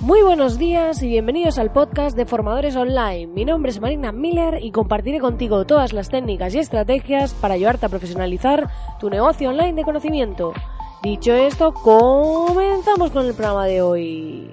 Muy buenos días y bienvenidos al podcast de Formadores Online. Mi nombre es Marina Miller y compartiré contigo todas las técnicas y estrategias para ayudarte a profesionalizar tu negocio online de conocimiento. Dicho esto, comenzamos con el programa de hoy.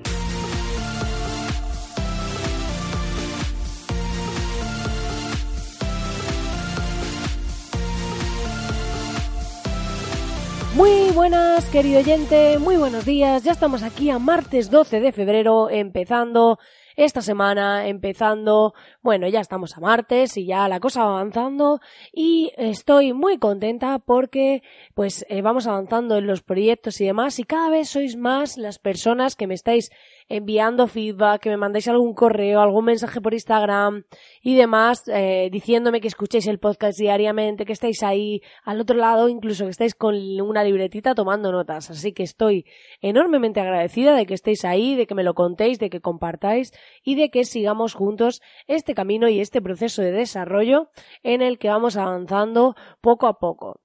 Muy buenas, querido oyente, muy buenos días. Ya estamos aquí a martes 12 de febrero, empezando esta semana, empezando, bueno, ya estamos a martes y ya la cosa va avanzando y estoy muy contenta porque pues eh, vamos avanzando en los proyectos y demás y cada vez sois más las personas que me estáis enviando feedback, que me mandéis algún correo, algún mensaje por Instagram y demás, eh, diciéndome que escuchéis el podcast diariamente, que estáis ahí al otro lado, incluso que estáis con una libretita tomando notas. Así que estoy enormemente agradecida de que estéis ahí, de que me lo contéis, de que compartáis y de que sigamos juntos este camino y este proceso de desarrollo en el que vamos avanzando poco a poco.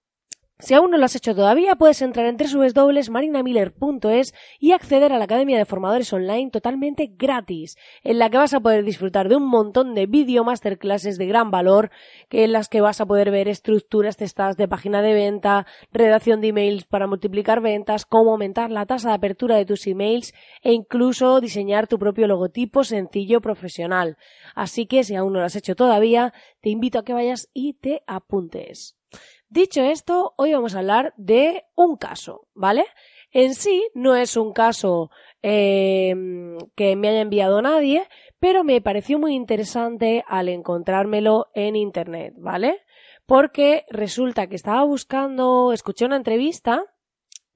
Si aún no lo has hecho todavía, puedes entrar en www.marinamiller.es y acceder a la Academia de Formadores Online totalmente gratis, en la que vas a poder disfrutar de un montón de video masterclasses de gran valor, que en las que vas a poder ver estructuras testadas de página de venta, redacción de emails para multiplicar ventas, cómo aumentar la tasa de apertura de tus emails e incluso diseñar tu propio logotipo sencillo profesional. Así que si aún no lo has hecho todavía, te invito a que vayas y te apuntes. Dicho esto, hoy vamos a hablar de un caso, ¿vale? En sí no es un caso eh, que me haya enviado nadie, pero me pareció muy interesante al encontrármelo en Internet, ¿vale? Porque resulta que estaba buscando, escuché una entrevista,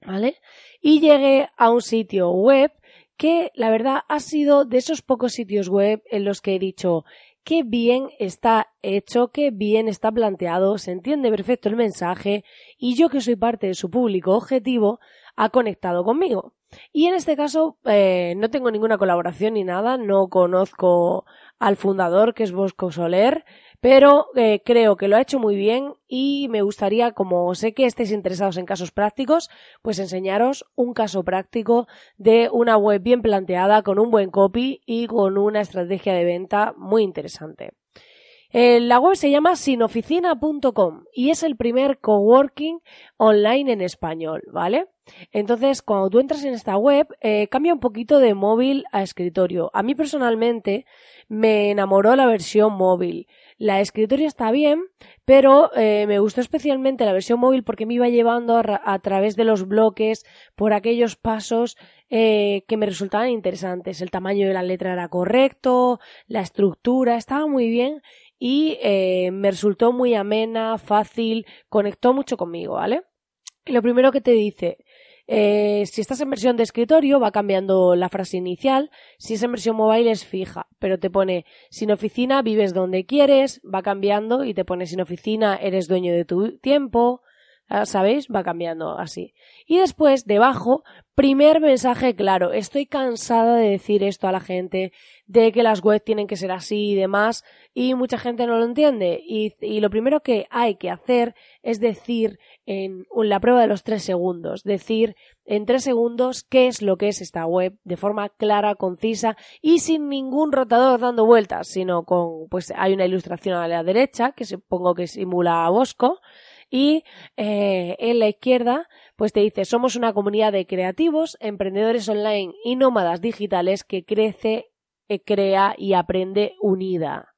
¿vale? Y llegué a un sitio web que la verdad ha sido de esos pocos sitios web en los que he dicho, qué bien está hecho, qué bien está planteado, se entiende perfecto el mensaje y yo que soy parte de su público objetivo ha conectado conmigo. Y en este caso eh, no tengo ninguna colaboración ni nada, no conozco al fundador que es Bosco Soler, pero eh, creo que lo ha hecho muy bien y me gustaría, como sé que estéis interesados en casos prácticos, pues enseñaros un caso práctico de una web bien planteada, con un buen copy y con una estrategia de venta muy interesante. Eh, la web se llama sinoficina.com y es el primer coworking online en español, ¿vale? Entonces, cuando tú entras en esta web, eh, cambia un poquito de móvil a escritorio. A mí personalmente me enamoró la versión móvil. La escritorio está bien, pero eh, me gustó especialmente la versión móvil porque me iba llevando a, través de los bloques por aquellos pasos eh, que me resultaban interesantes. El tamaño de la letra era correcto, la estructura estaba muy bien y me resultó muy amena, fácil, conectó mucho conmigo, ¿vale? lo primero que te dice, eh, si estás en versión de escritorio, va cambiando la frase inicial. Si es en versión mobile, es fija. Pero te pone, sin oficina, vives donde quieres, va cambiando y te pone, sin oficina, eres dueño de tu tiempo. Ah, ¿Sabéis? Va cambiando así. Y después, debajo, primer mensaje claro. Estoy cansada de decir esto a la gente, de que las webs tienen que ser así y demás, y mucha gente no lo entiende. Y, y lo primero que hay que hacer es decir en la prueba de los tres segundos, decir en tres segundos qué es lo que es esta web de forma clara, concisa y sin ningún rotador dando vueltas, sino con, pues hay una ilustración a la derecha que supongo que simula a Bosco y eh, en la izquierda pues te dice somos una comunidad de creativos, emprendedores online y nómadas digitales que crece, eh, crea y aprende unida.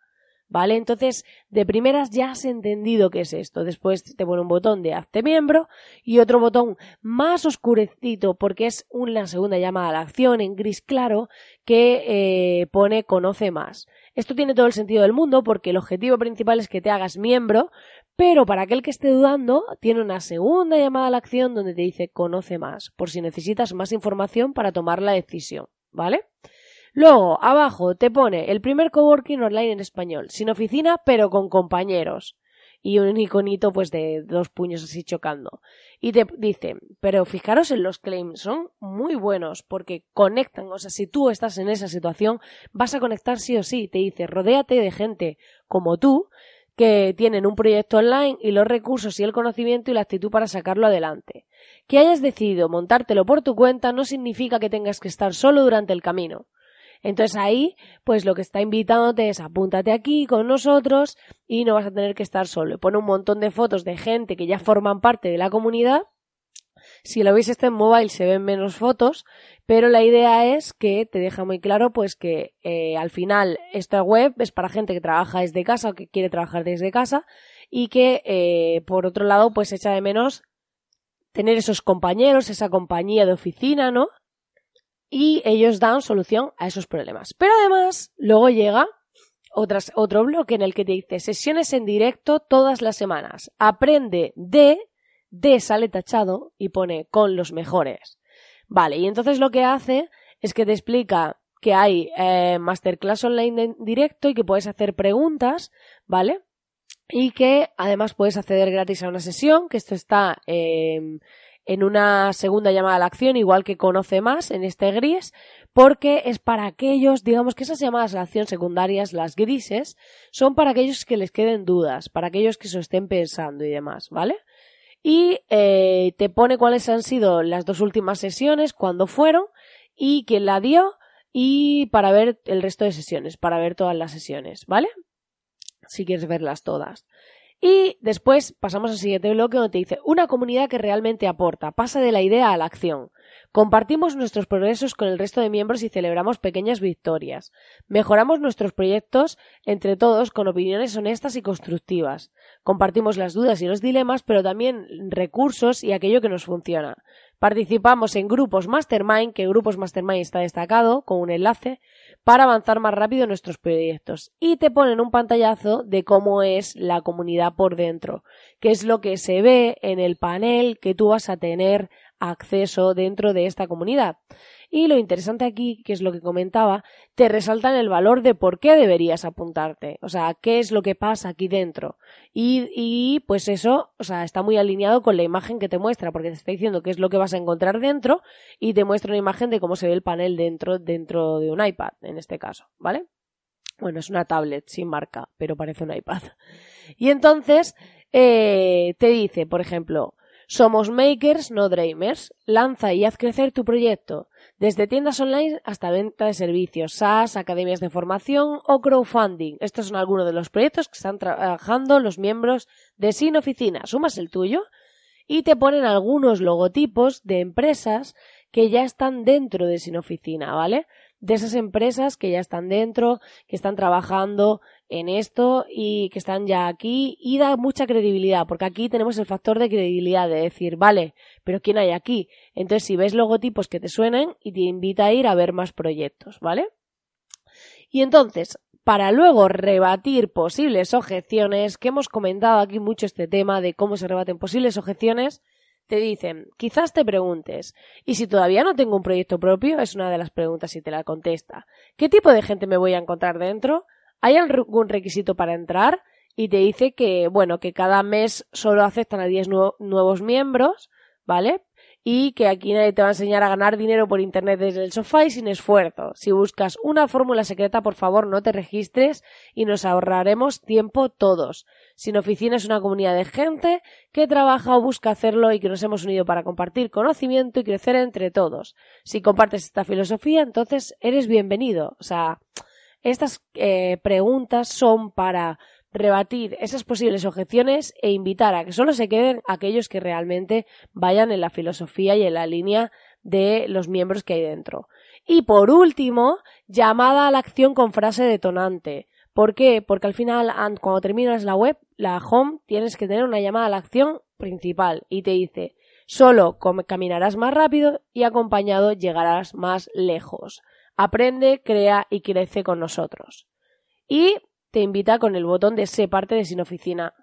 ¿Vale? Entonces, de primeras ya has entendido qué es esto. Después te pone un botón de hazte miembro y otro botón más oscurecito porque es una segunda llamada a la acción en gris claro que eh, pone conoce más. Esto tiene todo el sentido del mundo porque el objetivo principal es que te hagas miembro, pero para aquel que esté dudando, tiene una segunda llamada a la acción donde te dice conoce más, por si necesitas más información para tomar la decisión. ¿Vale? Luego, abajo te pone el primer coworking online en español, sin oficina, pero con compañeros. Y un iconito pues de dos puños así chocando. Y te dice, pero fijaros en los claims, son muy buenos porque conectan, o sea, si tú estás en esa situación, vas a conectar sí o sí. Te dice, rodéate de gente como tú, que tienen un proyecto online y los recursos y el conocimiento y la actitud para sacarlo adelante. Que hayas decidido montártelo por tu cuenta no significa que tengas que estar solo durante el camino. Entonces ahí, pues lo que está invitándote es apúntate aquí con nosotros y no vas a tener que estar solo. Pone un montón de fotos de gente que ya forman parte de la comunidad. Si lo veis este en mobile se ven menos fotos, pero la idea es que te deja muy claro pues que eh, al final esta web es para gente que trabaja desde casa o que quiere trabajar desde casa y que eh, por otro lado pues echa de menos tener esos compañeros, esa compañía de oficina, ¿no? y ellos dan solución a esos problemas. Pero además, luego llega otras, otro bloque en el que te dice sesiones en directo todas las semanas. Aprende de, de sale tachado y pone con los mejores. Vale, y entonces lo que hace es que te explica que hay eh, masterclass online en directo y que puedes hacer preguntas, ¿vale? Y que además puedes acceder gratis a una sesión, que esto está eh, en una segunda llamada a la acción, igual que conoce más en este gris, porque es para aquellos, digamos que esas llamadas a la acción secundarias, las grises, son para aquellos que les queden dudas, para aquellos que se estén pensando y demás, ¿vale? Y eh, te pone cuáles han sido las dos últimas sesiones, cuándo fueron y quién la dio y para ver el resto de sesiones, para ver todas las sesiones, ¿vale? Si quieres verlas todas. Y después pasamos al siguiente bloque donde te dice una comunidad que realmente aporta, pasa de la idea a la acción. Compartimos nuestros progresos con el resto de miembros y celebramos pequeñas victorias. Mejoramos nuestros proyectos entre todos con opiniones honestas y constructivas. Compartimos las dudas y los dilemas, pero también recursos y aquello que nos funciona. Participamos en grupos Mastermind, que grupos Mastermind está destacado con un enlace, para avanzar más rápido en nuestros proyectos. Y te ponen un pantallazo de cómo es la comunidad por dentro, que es lo que se ve en el panel que tú vas a tener acceso dentro de esta comunidad. Y lo interesante aquí, que es lo que comentaba, te resaltan el valor de por qué deberías apuntarte. O sea, qué es lo que pasa aquí dentro. Y, y pues eso, o sea, está muy alineado con la imagen que te muestra, porque te está diciendo qué es lo que vas a encontrar dentro y te muestra una imagen de cómo se ve el panel dentro, dentro de un iPad, en este caso, ¿vale? Bueno, es una tablet sin marca, pero parece un iPad. Y entonces, eh, te dice, por ejemplo, somos makers, no dreamers. Lanza y haz crecer tu proyecto, desde tiendas online hasta venta de servicios, SaaS, academias de formación o crowdfunding. Estos son algunos de los proyectos que están trabajando los miembros de Sin Oficina. Sumas el tuyo y te ponen algunos logotipos de empresas que ya están dentro de Sin Oficina, ¿vale? De esas empresas que ya están dentro, que están trabajando en esto y que están ya aquí y da mucha credibilidad, porque aquí tenemos el factor de credibilidad de decir, vale, pero ¿quién hay aquí? Entonces, si ves logotipos que te suenen y te invita a ir a ver más proyectos, ¿vale? Y entonces, para luego rebatir posibles objeciones, que hemos comentado aquí mucho este tema de cómo se rebaten posibles objeciones, te dicen, quizás te preguntes, ¿y si todavía no tengo un proyecto propio? Es una de las preguntas y te la contesta. ¿Qué tipo de gente me voy a encontrar dentro? ¿Hay algún requisito para entrar? Y te dice que, bueno, que cada mes solo aceptan a 10 nuevos miembros, ¿vale? Y que aquí nadie te va a enseñar a ganar dinero por internet desde el sofá y sin esfuerzo. Si buscas una fórmula secreta, por favor no te registres y nos ahorraremos tiempo todos. Sin oficina es una comunidad de gente que trabaja o busca hacerlo y que nos hemos unido para compartir conocimiento y crecer entre todos. Si compartes esta filosofía, entonces eres bienvenido. O sea, estas eh, preguntas son para rebatir esas posibles objeciones e invitar a que solo se queden aquellos que realmente vayan en la filosofía y en la línea de los miembros que hay dentro. Y por último, llamada a la acción con frase detonante. ¿Por qué? Porque al final, cuando terminas la web, la home, tienes que tener una llamada a la acción principal y te dice, solo caminarás más rápido y acompañado llegarás más lejos. Aprende, crea y crece con nosotros. Y te invita con el botón de Sé parte de Sin Oficina.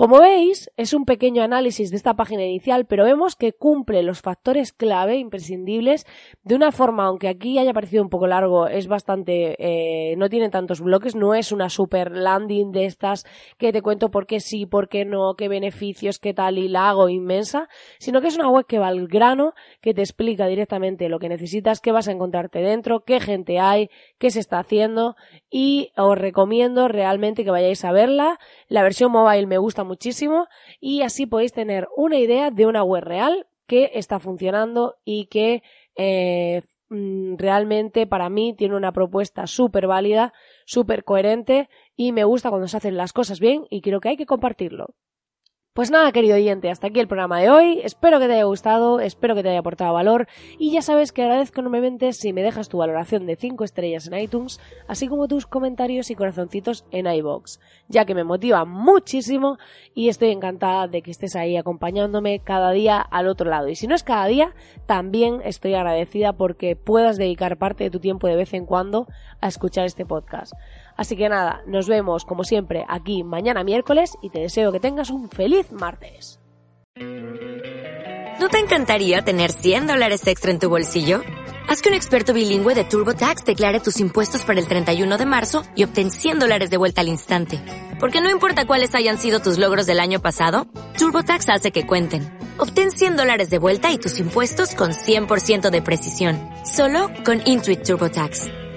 Como veis, es un pequeño análisis de esta página inicial, pero vemos que cumple los factores clave imprescindibles de una forma, aunque aquí haya parecido un poco largo, es bastante, eh, no tiene tantos bloques, no es una super landing de estas que te cuento por qué sí, por qué no, qué beneficios, qué tal y la hago inmensa, sino que es una web que va al grano, que te explica directamente lo que necesitas, qué vas a encontrarte dentro, qué gente hay, qué se está haciendo y os recomiendo realmente que vayáis a verla. La versión mobile me gusta muchísimo y así podéis tener una idea de una web real que está funcionando y que eh, mm, realmente para mí tiene una propuesta súper válida, súper coherente y me gusta cuando se hacen las cosas bien y creo que hay que compartirlo. Pues nada, querido oyente, hasta aquí el programa de hoy. Espero que te haya gustado, espero que te haya aportado valor y ya sabes que agradezco enormemente si me dejas tu valoración de 5 estrellas en iTunes, así como tus comentarios y corazoncitos en iBox, ya que me motiva muchísimo y estoy encantada de que estés ahí acompañándome cada día al otro lado. Y si no es cada día, también estoy agradecida porque puedas dedicar parte de tu tiempo de vez en cuando a escuchar este podcast. Así que nada, nos vemos como siempre aquí mañana miércoles y te deseo que tengas un feliz martes. ¿No te encantaría tener 100 dólares extra en tu bolsillo? Haz que un experto bilingüe de TurboTax declare tus impuestos para el 31 de marzo y obtén 100 dólares de vuelta al instante. Porque no importa cuáles hayan sido tus logros del año pasado, TurboTax hace que cuenten. Obtén 100 dólares de vuelta y tus impuestos con 100% de precisión. Solo con Intuit TurboTax.